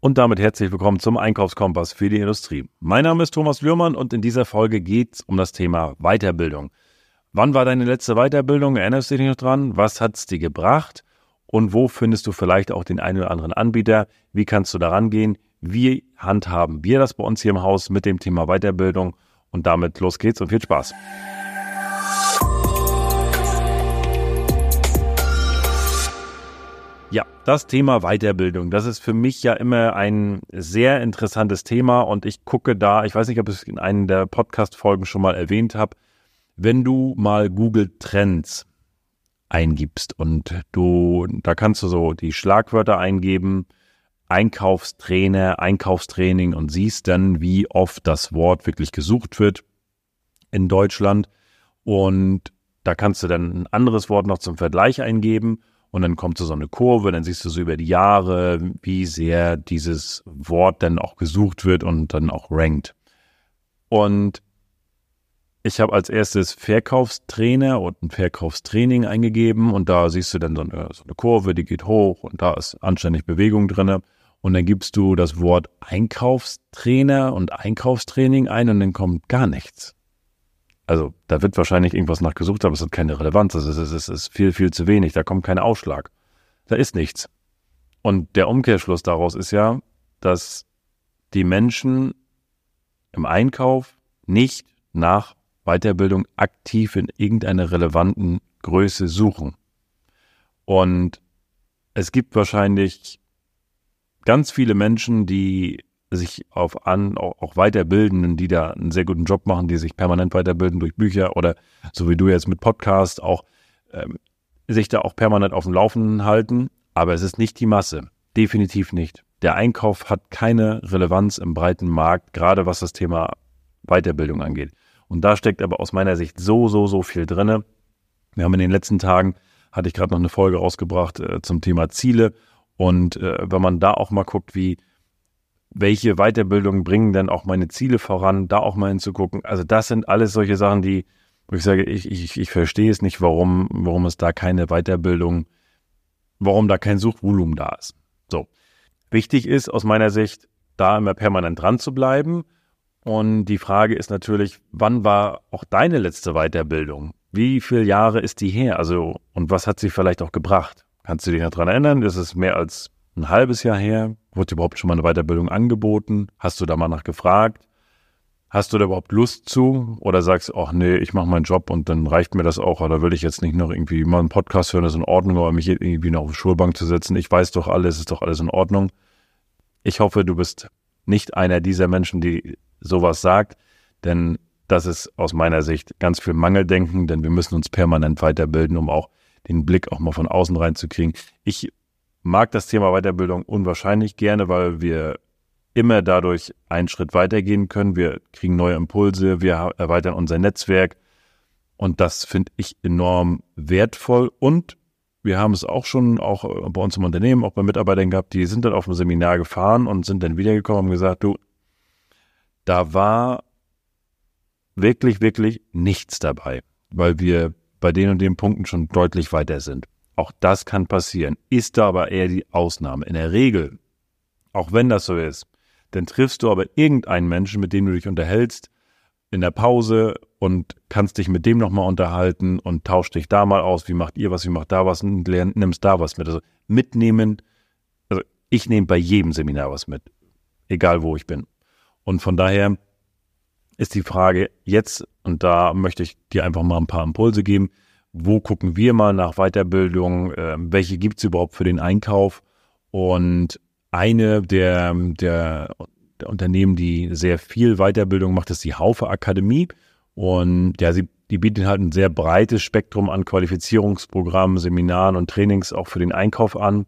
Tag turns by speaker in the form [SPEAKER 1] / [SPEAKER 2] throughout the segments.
[SPEAKER 1] Und damit herzlich willkommen zum Einkaufskompass für die Industrie. Mein Name ist Thomas Lührmann und in dieser Folge geht es um das Thema Weiterbildung. Wann war deine letzte Weiterbildung? Erinnerst du dich noch dran? Was hat es dir gebracht? Und wo findest du vielleicht auch den einen oder anderen Anbieter? Wie kannst du daran gehen? Wie handhaben wir das bei uns hier im Haus mit dem Thema Weiterbildung? Und damit los geht's und viel Spaß. Ja, das Thema Weiterbildung, das ist für mich ja immer ein sehr interessantes Thema und ich gucke da, ich weiß nicht, ob ich es in einer der Podcast-Folgen schon mal erwähnt habe, wenn du mal Google Trends eingibst und du, da kannst du so die Schlagwörter eingeben, Einkaufstrainer, Einkaufstraining und siehst dann, wie oft das Wort wirklich gesucht wird in Deutschland und da kannst du dann ein anderes Wort noch zum Vergleich eingeben und dann kommt so eine Kurve, dann siehst du so über die Jahre, wie sehr dieses Wort dann auch gesucht wird und dann auch rankt. Und ich habe als erstes Verkaufstrainer und ein Verkaufstraining eingegeben und da siehst du dann so eine, so eine Kurve, die geht hoch und da ist anständig Bewegung drin. Und dann gibst du das Wort Einkaufstrainer und Einkaufstraining ein und dann kommt gar nichts. Also da wird wahrscheinlich irgendwas nachgesucht, aber es hat keine Relevanz. Es ist, es ist viel, viel zu wenig. Da kommt kein Ausschlag. Da ist nichts. Und der Umkehrschluss daraus ist ja, dass die Menschen im Einkauf nicht nach Weiterbildung aktiv in irgendeiner relevanten Größe suchen. Und es gibt wahrscheinlich ganz viele Menschen, die sich auf an auch, auch weiterbilden, die da einen sehr guten Job machen, die sich permanent weiterbilden durch Bücher oder so wie du jetzt mit Podcast auch ähm, sich da auch permanent auf dem Laufenden halten. Aber es ist nicht die Masse. Definitiv nicht. Der Einkauf hat keine Relevanz im breiten Markt, gerade was das Thema Weiterbildung angeht. Und da steckt aber aus meiner Sicht so, so, so viel drinne. Wir haben in den letzten Tagen, hatte ich gerade noch eine Folge rausgebracht äh, zum Thema Ziele. Und äh, wenn man da auch mal guckt, wie welche Weiterbildungen bringen denn auch meine Ziele voran, da auch mal hinzugucken. Also das sind alles solche Sachen, die, wo ich sage, ich, ich, ich verstehe es nicht, warum, warum es da keine Weiterbildung, warum da kein Suchvolumen da ist. So. Wichtig ist aus meiner Sicht, da immer permanent dran zu bleiben. Und die Frage ist natürlich, wann war auch deine letzte Weiterbildung? Wie viele Jahre ist die her? Also, und was hat sie vielleicht auch gebracht? Kannst du dich noch dran erinnern? Das ist mehr als ein halbes Jahr her? Wurde überhaupt schon mal eine Weiterbildung angeboten? Hast du da mal nach gefragt? Hast du da überhaupt Lust zu? Oder sagst du, ach nee, ich mache meinen Job und dann reicht mir das auch, oder will ich jetzt nicht noch irgendwie mal einen Podcast hören, das ist in Ordnung, aber mich irgendwie noch auf die Schulbank zu setzen, ich weiß doch alles, ist doch alles in Ordnung. Ich hoffe, du bist nicht einer dieser Menschen, die sowas sagt, denn das ist aus meiner Sicht ganz viel Mangeldenken, denn wir müssen uns permanent weiterbilden, um auch den Blick auch mal von außen reinzukriegen. Ich mag das Thema Weiterbildung unwahrscheinlich gerne, weil wir immer dadurch einen Schritt weitergehen können. Wir kriegen neue Impulse, wir erweitern unser Netzwerk und das finde ich enorm wertvoll und wir haben es auch schon auch bei uns im Unternehmen, auch bei Mitarbeitern gehabt, die sind dann auf ein Seminar gefahren und sind dann wiedergekommen und gesagt, du, da war wirklich, wirklich nichts dabei, weil wir bei den und den Punkten schon deutlich weiter sind. Auch das kann passieren, ist da aber eher die Ausnahme. In der Regel, auch wenn das so ist, dann triffst du aber irgendeinen Menschen, mit dem du dich unterhältst, in der Pause und kannst dich mit dem nochmal unterhalten und tauscht dich da mal aus, wie macht ihr was, wie macht da was und nimmst da was mit. Also mitnehmen, also ich nehme bei jedem Seminar was mit, egal wo ich bin. Und von daher ist die Frage jetzt, und da möchte ich dir einfach mal ein paar Impulse geben, wo gucken wir mal nach Weiterbildung, äh, welche gibt es überhaupt für den Einkauf. Und eine der, der, der, Unternehmen, die sehr viel Weiterbildung macht, ist die Haufe Akademie. Und ja, sie, die bieten halt ein sehr breites Spektrum an Qualifizierungsprogrammen, Seminaren und Trainings auch für den Einkauf an.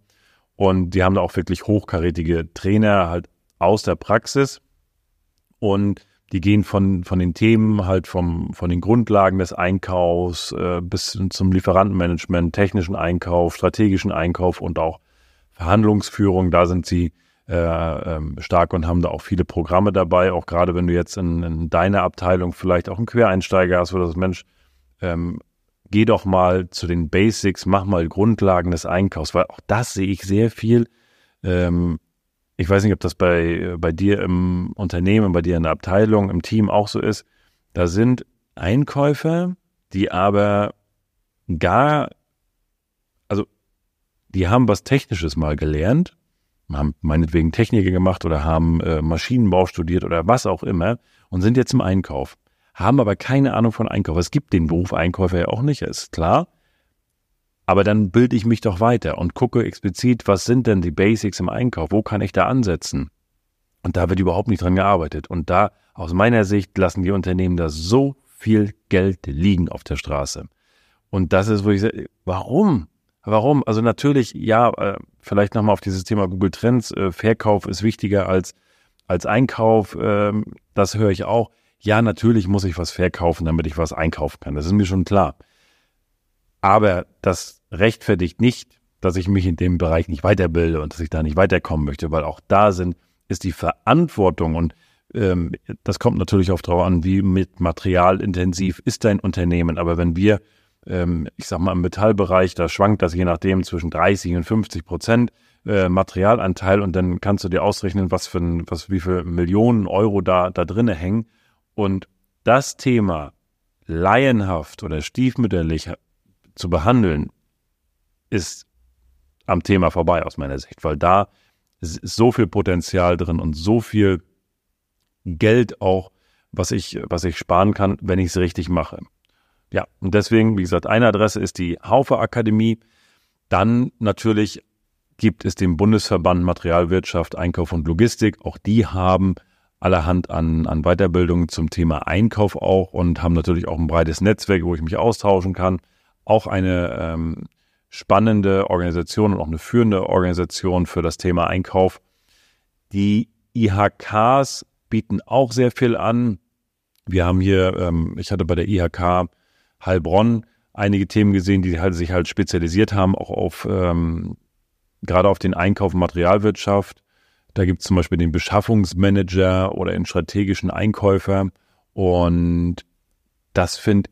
[SPEAKER 1] Und die haben da auch wirklich hochkarätige Trainer halt aus der Praxis. Und die gehen von, von den Themen halt vom, von den Grundlagen des Einkaufs äh, bis zum Lieferantenmanagement, technischen Einkauf, strategischen Einkauf und auch Verhandlungsführung. Da sind sie äh, ähm, stark und haben da auch viele Programme dabei. Auch gerade wenn du jetzt in, in deiner Abteilung vielleicht auch einen Quereinsteiger hast, wo das Mensch, ähm, geh doch mal zu den Basics, mach mal Grundlagen des Einkaufs, weil auch das sehe ich sehr viel. Ähm, ich weiß nicht, ob das bei, bei dir im Unternehmen, bei dir in der Abteilung, im Team auch so ist. Da sind Einkäufer, die aber gar, also die haben was Technisches mal gelernt, haben meinetwegen Techniker gemacht oder haben äh, Maschinenbau studiert oder was auch immer und sind jetzt im Einkauf, haben aber keine Ahnung von Einkauf. Es gibt den Beruf Einkäufer ja auch nicht, ist klar. Aber dann bilde ich mich doch weiter und gucke explizit, was sind denn die Basics im Einkauf? Wo kann ich da ansetzen? Und da wird überhaupt nicht dran gearbeitet. Und da, aus meiner Sicht, lassen die Unternehmen da so viel Geld liegen auf der Straße. Und das ist, wo ich sage, warum? Warum? Also natürlich, ja, äh, vielleicht nochmal auf dieses Thema Google Trends. Äh, Verkauf ist wichtiger als, als Einkauf. Ähm, das höre ich auch. Ja, natürlich muss ich was verkaufen, damit ich was einkaufen kann. Das ist mir schon klar. Aber das rechtfertigt nicht, dass ich mich in dem Bereich nicht weiterbilde und dass ich da nicht weiterkommen möchte, weil auch da sind, ist die Verantwortung und ähm, das kommt natürlich auch darauf an, wie mit Material intensiv ist dein Unternehmen. Aber wenn wir, ähm, ich sag mal, im Metallbereich, da schwankt das je nachdem zwischen 30 und 50 Prozent äh, Materialanteil und dann kannst du dir ausrechnen, was für ein, was, wie viel Millionen Euro da, da drinne hängen. Und das Thema laienhaft oder stiefmütterlich zu behandeln, ist am Thema vorbei aus meiner Sicht, weil da ist so viel Potenzial drin und so viel Geld auch, was ich, was ich sparen kann, wenn ich es richtig mache. Ja, und deswegen, wie gesagt, eine Adresse ist die Haufe Akademie. Dann natürlich gibt es den Bundesverband Materialwirtschaft, Einkauf und Logistik. Auch die haben allerhand an, an Weiterbildungen zum Thema Einkauf auch und haben natürlich auch ein breites Netzwerk, wo ich mich austauschen kann auch eine ähm, spannende Organisation und auch eine führende Organisation für das Thema Einkauf. Die IHKs bieten auch sehr viel an. Wir haben hier, ähm, ich hatte bei der IHK Heilbronn einige Themen gesehen, die halt, sich halt spezialisiert haben, auch auf ähm, gerade auf den Einkauf und Materialwirtschaft. Da gibt es zum Beispiel den Beschaffungsmanager oder den strategischen Einkäufer. Und das finde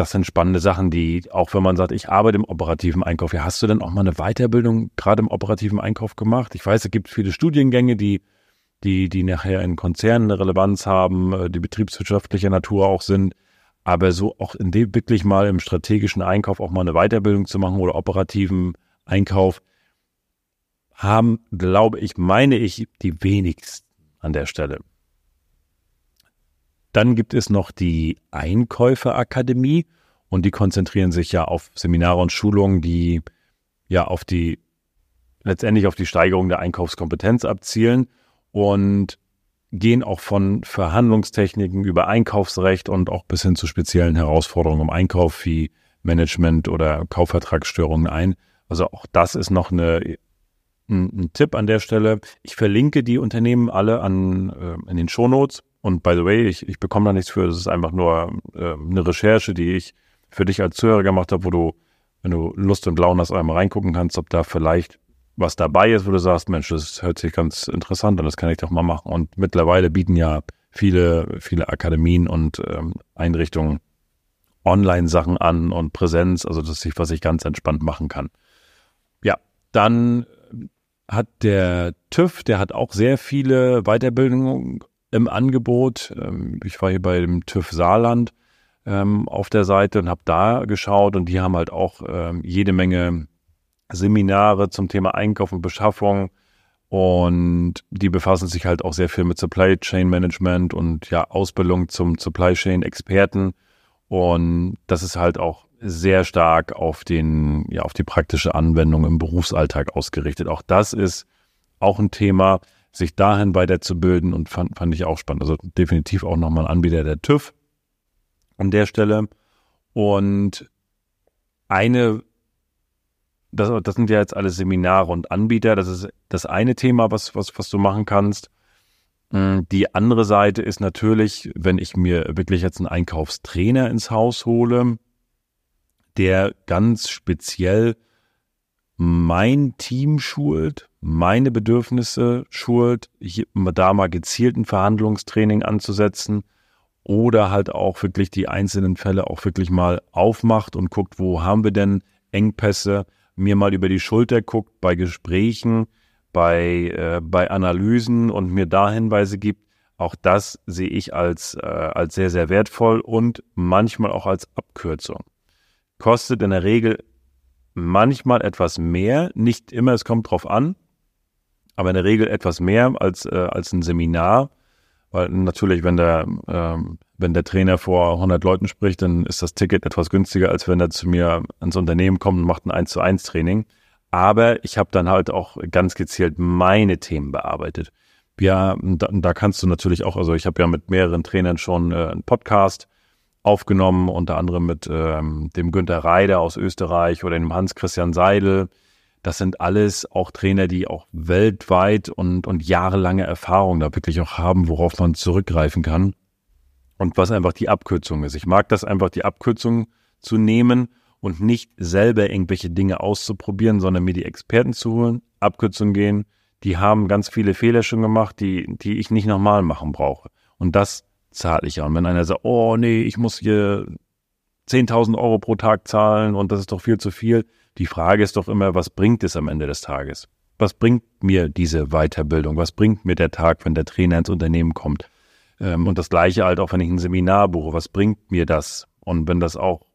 [SPEAKER 1] das sind spannende Sachen, die, auch wenn man sagt, ich arbeite im operativen Einkauf, ja, hast du denn auch mal eine Weiterbildung gerade im operativen Einkauf gemacht? Ich weiß, es gibt viele Studiengänge, die, die, die nachher in Konzernen eine Relevanz haben, äh, die betriebswirtschaftlicher Natur auch sind. Aber so auch in dem wirklich mal im strategischen Einkauf auch mal eine Weiterbildung zu machen oder operativen Einkauf, haben, glaube ich, meine ich, die wenigsten an der Stelle. Dann gibt es noch die Einkäuferakademie und die konzentrieren sich ja auf Seminare und Schulungen, die ja auf die letztendlich auf die Steigerung der Einkaufskompetenz abzielen und gehen auch von Verhandlungstechniken über Einkaufsrecht und auch bis hin zu speziellen Herausforderungen im Einkauf wie Management oder Kaufvertragsstörungen ein. Also auch das ist noch eine, ein, ein Tipp an der Stelle. Ich verlinke die Unternehmen alle an, äh, in den Shownotes. Und by the way, ich, ich bekomme da nichts für. Das ist einfach nur äh, eine Recherche, die ich für dich als Zuhörer gemacht habe, wo du, wenn du Lust und Laune hast, einmal reingucken kannst, ob da vielleicht was dabei ist, wo du sagst, Mensch, das hört sich ganz interessant an, das kann ich doch mal machen. Und mittlerweile bieten ja viele, viele Akademien und ähm, Einrichtungen Online-Sachen an und Präsenz, also das ist, was ich ganz entspannt machen kann. Ja, dann hat der TÜV, der hat auch sehr viele Weiterbildungen im Angebot. Ähm, ich war hier bei dem TÜV Saarland ähm, auf der Seite und habe da geschaut und die haben halt auch ähm, jede Menge Seminare zum Thema Einkauf und Beschaffung und die befassen sich halt auch sehr viel mit Supply Chain Management und ja Ausbildung zum Supply Chain Experten und das ist halt auch sehr stark auf den ja auf die praktische Anwendung im Berufsalltag ausgerichtet. Auch das ist auch ein Thema, sich dahin weiterzubilden und fand, fand ich auch spannend. Also definitiv auch nochmal ein Anbieter der TÜV an der Stelle. Und eine, das, das sind ja jetzt alle Seminare und Anbieter, das ist das eine Thema, was, was, was du machen kannst. Mm, die andere Seite ist natürlich, wenn ich mir wirklich jetzt einen Einkaufstrainer ins Haus hole, der ganz speziell mein Team schult, meine Bedürfnisse schult, da mal gezielt ein Verhandlungstraining anzusetzen oder halt auch wirklich die einzelnen Fälle auch wirklich mal aufmacht und guckt, wo haben wir denn Engpässe, mir mal über die Schulter guckt bei Gesprächen, bei, äh, bei Analysen und mir da Hinweise gibt, auch das sehe ich als, äh, als sehr, sehr wertvoll und manchmal auch als Abkürzung. Kostet in der Regel manchmal etwas mehr, nicht immer, es kommt drauf an, aber in der Regel etwas mehr als, äh, als ein Seminar. Weil natürlich, wenn der, ähm, wenn der Trainer vor 100 Leuten spricht, dann ist das Ticket etwas günstiger, als wenn er zu mir ans Unternehmen kommt und macht ein 1 zu 1 Training. Aber ich habe dann halt auch ganz gezielt meine Themen bearbeitet. Ja, da, da kannst du natürlich auch, also ich habe ja mit mehreren Trainern schon äh, einen Podcast aufgenommen, unter anderem mit ähm, dem Günter Reider aus Österreich oder dem Hans-Christian Seidel. Das sind alles auch Trainer, die auch weltweit und, und jahrelange Erfahrung da wirklich auch haben, worauf man zurückgreifen kann. Und was einfach die Abkürzung ist. Ich mag das einfach, die Abkürzung zu nehmen und nicht selber irgendwelche Dinge auszuprobieren, sondern mir die Experten zu holen, Abkürzungen gehen. Die haben ganz viele Fehler schon gemacht, die, die ich nicht nochmal machen brauche. Und das zahle ich ja. Und wenn einer sagt, oh nee, ich muss hier 10.000 Euro pro Tag zahlen und das ist doch viel zu viel. Die Frage ist doch immer, was bringt es am Ende des Tages? Was bringt mir diese Weiterbildung? Was bringt mir der Tag, wenn der Trainer ins Unternehmen kommt? Ähm, und das Gleiche halt auch, wenn ich ein Seminar buche. Was bringt mir das? Und wenn das auch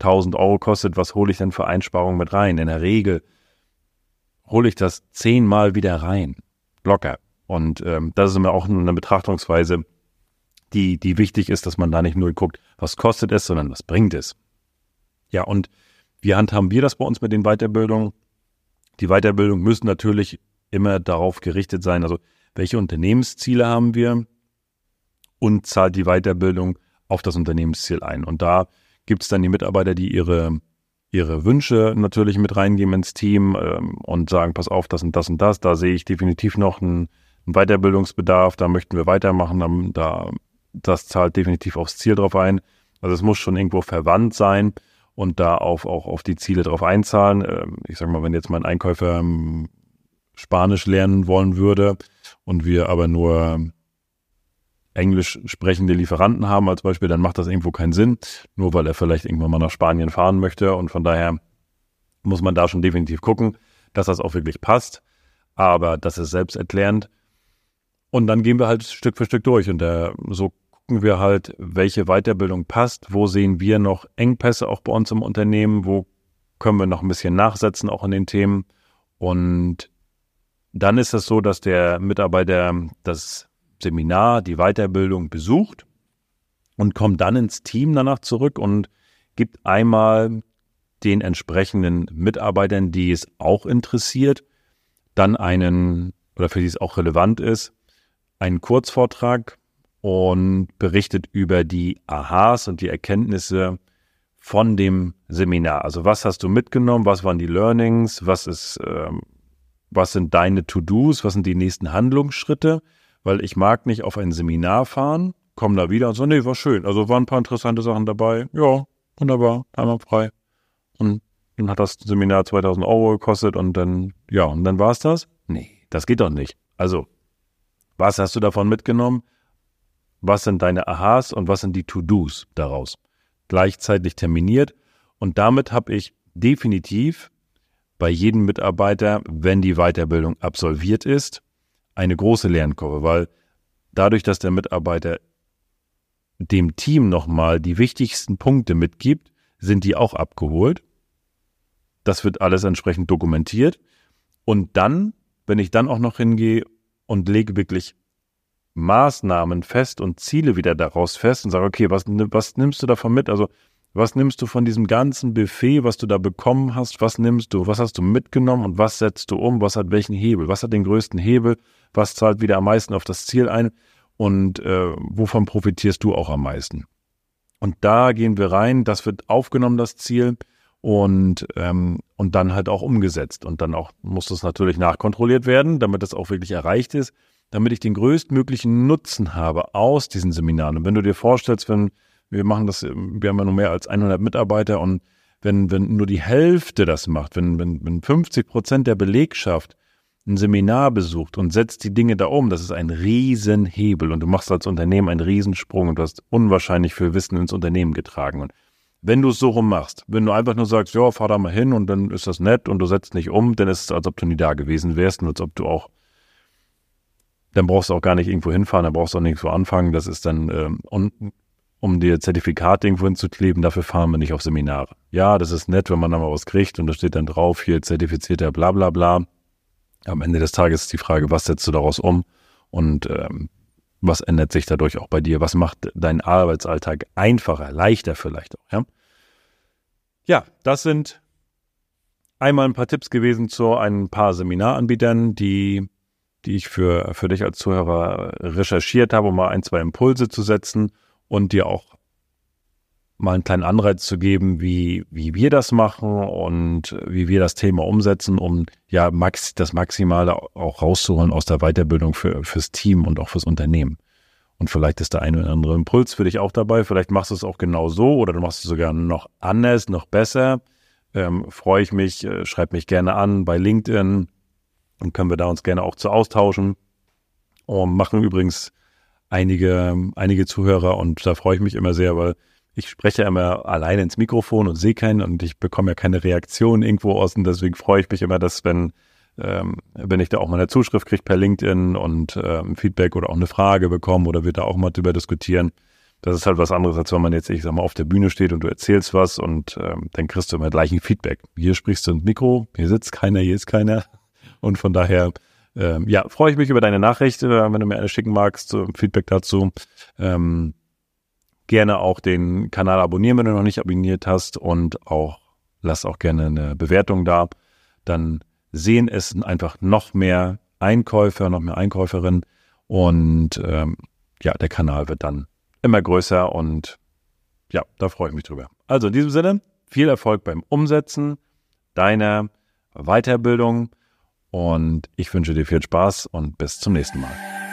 [SPEAKER 1] 1000 Euro kostet, was hole ich denn für Einsparungen mit rein? In der Regel hole ich das zehnmal wieder rein. Locker. Und ähm, das ist immer auch eine Betrachtungsweise, die, die wichtig ist, dass man da nicht nur guckt, was kostet es, sondern was bringt es. Ja, und wie handhaben wir das bei uns mit den Weiterbildungen? Die Weiterbildung müssen natürlich immer darauf gerichtet sein, also welche Unternehmensziele haben wir und zahlt die Weiterbildung auf das Unternehmensziel ein. Und da gibt es dann die Mitarbeiter, die ihre, ihre Wünsche natürlich mit reingeben ins Team ähm, und sagen, pass auf, das und das und das, da sehe ich definitiv noch einen, einen Weiterbildungsbedarf, da möchten wir weitermachen, da, das zahlt definitiv aufs Ziel drauf ein. Also es muss schon irgendwo verwandt sein und da auf, auch auf die Ziele drauf einzahlen. Ähm, ich sage mal, wenn jetzt mein Einkäufer ähm, Spanisch lernen wollen würde und wir aber nur englisch sprechende Lieferanten haben als Beispiel, dann macht das irgendwo keinen Sinn, nur weil er vielleicht irgendwann mal nach Spanien fahren möchte. Und von daher muss man da schon definitiv gucken, dass das auch wirklich passt. Aber das ist selbsterklärend. Und dann gehen wir halt Stück für Stück durch. Und der, so gucken wir halt, welche Weiterbildung passt, wo sehen wir noch Engpässe auch bei uns im Unternehmen, wo können wir noch ein bisschen nachsetzen auch in den Themen. Und dann ist es so, dass der Mitarbeiter das Seminar, die Weiterbildung besucht und kommt dann ins Team danach zurück und gibt einmal den entsprechenden Mitarbeitern, die es auch interessiert, dann einen, oder für die es auch relevant ist, einen Kurzvortrag und berichtet über die Aha's und die Erkenntnisse von dem Seminar. Also was hast du mitgenommen? Was waren die Learnings? Was ist, ähm, was sind deine To-Dos? Was sind die nächsten Handlungsschritte? Weil ich mag nicht auf ein Seminar fahren, komme da wieder und so, nee, war schön. Also waren ein paar interessante Sachen dabei. Ja, wunderbar, einmal frei. Und dann hat das Seminar 2000 Euro gekostet und dann, ja, und dann war es das? Nee, das geht doch nicht. Also, was hast du davon mitgenommen? was sind deine Aha's und was sind die To-Dos daraus. Gleichzeitig terminiert. Und damit habe ich definitiv bei jedem Mitarbeiter, wenn die Weiterbildung absolviert ist, eine große Lernkurve, weil dadurch, dass der Mitarbeiter dem Team nochmal die wichtigsten Punkte mitgibt, sind die auch abgeholt. Das wird alles entsprechend dokumentiert. Und dann, wenn ich dann auch noch hingehe und lege wirklich Maßnahmen fest und Ziele wieder daraus fest und sage, okay, was, was nimmst du davon mit? Also was nimmst du von diesem ganzen Buffet, was du da bekommen hast? Was nimmst du? Was hast du mitgenommen und was setzt du um? Was hat welchen Hebel? Was hat den größten Hebel? Was zahlt wieder am meisten auf das Ziel ein? Und äh, wovon profitierst du auch am meisten? Und da gehen wir rein. Das wird aufgenommen, das Ziel und ähm, und dann halt auch umgesetzt. Und dann auch muss das natürlich nachkontrolliert werden, damit das auch wirklich erreicht ist damit ich den größtmöglichen Nutzen habe aus diesen Seminaren. Und wenn du dir vorstellst, wenn wir machen das, wir haben ja nur mehr als 100 Mitarbeiter und wenn, wenn nur die Hälfte das macht, wenn, wenn, wenn 50 Prozent der Belegschaft ein Seminar besucht und setzt die Dinge da um, das ist ein Riesenhebel und du machst als Unternehmen einen Riesensprung und du hast unwahrscheinlich viel Wissen ins Unternehmen getragen. Und Wenn du es so rum machst, wenn du einfach nur sagst, ja, fahr da mal hin und dann ist das nett und du setzt nicht um, dann ist es, als ob du nie da gewesen wärst und als ob du auch, dann brauchst du auch gar nicht irgendwo hinfahren, dann brauchst du auch nirgendwo anfangen. Das ist dann, ähm, und, um dir Zertifikat irgendwo hinzukleben, dafür fahren wir nicht auf Seminare. Ja, das ist nett, wenn man da mal was kriegt und da steht dann drauf, hier zertifizierter bla bla bla. Am Ende des Tages ist die Frage, was setzt du daraus um und ähm, was ändert sich dadurch auch bei dir? Was macht deinen Arbeitsalltag einfacher, leichter vielleicht auch? Ja, ja das sind einmal ein paar Tipps gewesen zu ein paar Seminaranbietern, die, die ich für, für dich als Zuhörer recherchiert habe, um mal ein, zwei Impulse zu setzen und dir auch mal einen kleinen Anreiz zu geben, wie, wie wir das machen und wie wir das Thema umsetzen, um ja max, das Maximale auch rauszuholen aus der Weiterbildung für, fürs Team und auch fürs Unternehmen. Und vielleicht ist der eine oder andere Impuls für dich auch dabei. Vielleicht machst du es auch genau so oder du machst es sogar noch anders, noch besser. Ähm, Freue ich mich, äh, schreib mich gerne an bei LinkedIn. Dann können wir da uns gerne auch zu austauschen. Und machen übrigens einige, einige Zuhörer und da freue ich mich immer sehr, weil ich spreche immer alleine ins Mikrofon und sehe keinen und ich bekomme ja keine Reaktion irgendwo aus und deswegen freue ich mich immer, dass wenn, ähm, wenn ich da auch mal eine Zuschrift kriege per LinkedIn und ähm, Feedback oder auch eine Frage bekomme oder wir da auch mal drüber diskutieren. Das ist halt was anderes, als wenn man jetzt, ich sag mal, auf der Bühne steht und du erzählst was und ähm, dann kriegst du immer gleich ein Feedback. Hier sprichst du ins Mikro, hier sitzt keiner, hier ist keiner. Und von daher ähm, ja, freue ich mich über deine Nachricht, äh, wenn du mir eine schicken magst, Feedback dazu. Ähm, gerne auch den Kanal abonnieren, wenn du noch nicht abonniert hast und auch lass auch gerne eine Bewertung da. Dann sehen es einfach noch mehr Einkäufer, noch mehr Einkäuferinnen und ähm, ja, der Kanal wird dann immer größer und ja, da freue ich mich drüber. Also in diesem Sinne, viel Erfolg beim Umsetzen deiner Weiterbildung und ich wünsche dir viel Spaß und bis zum nächsten Mal.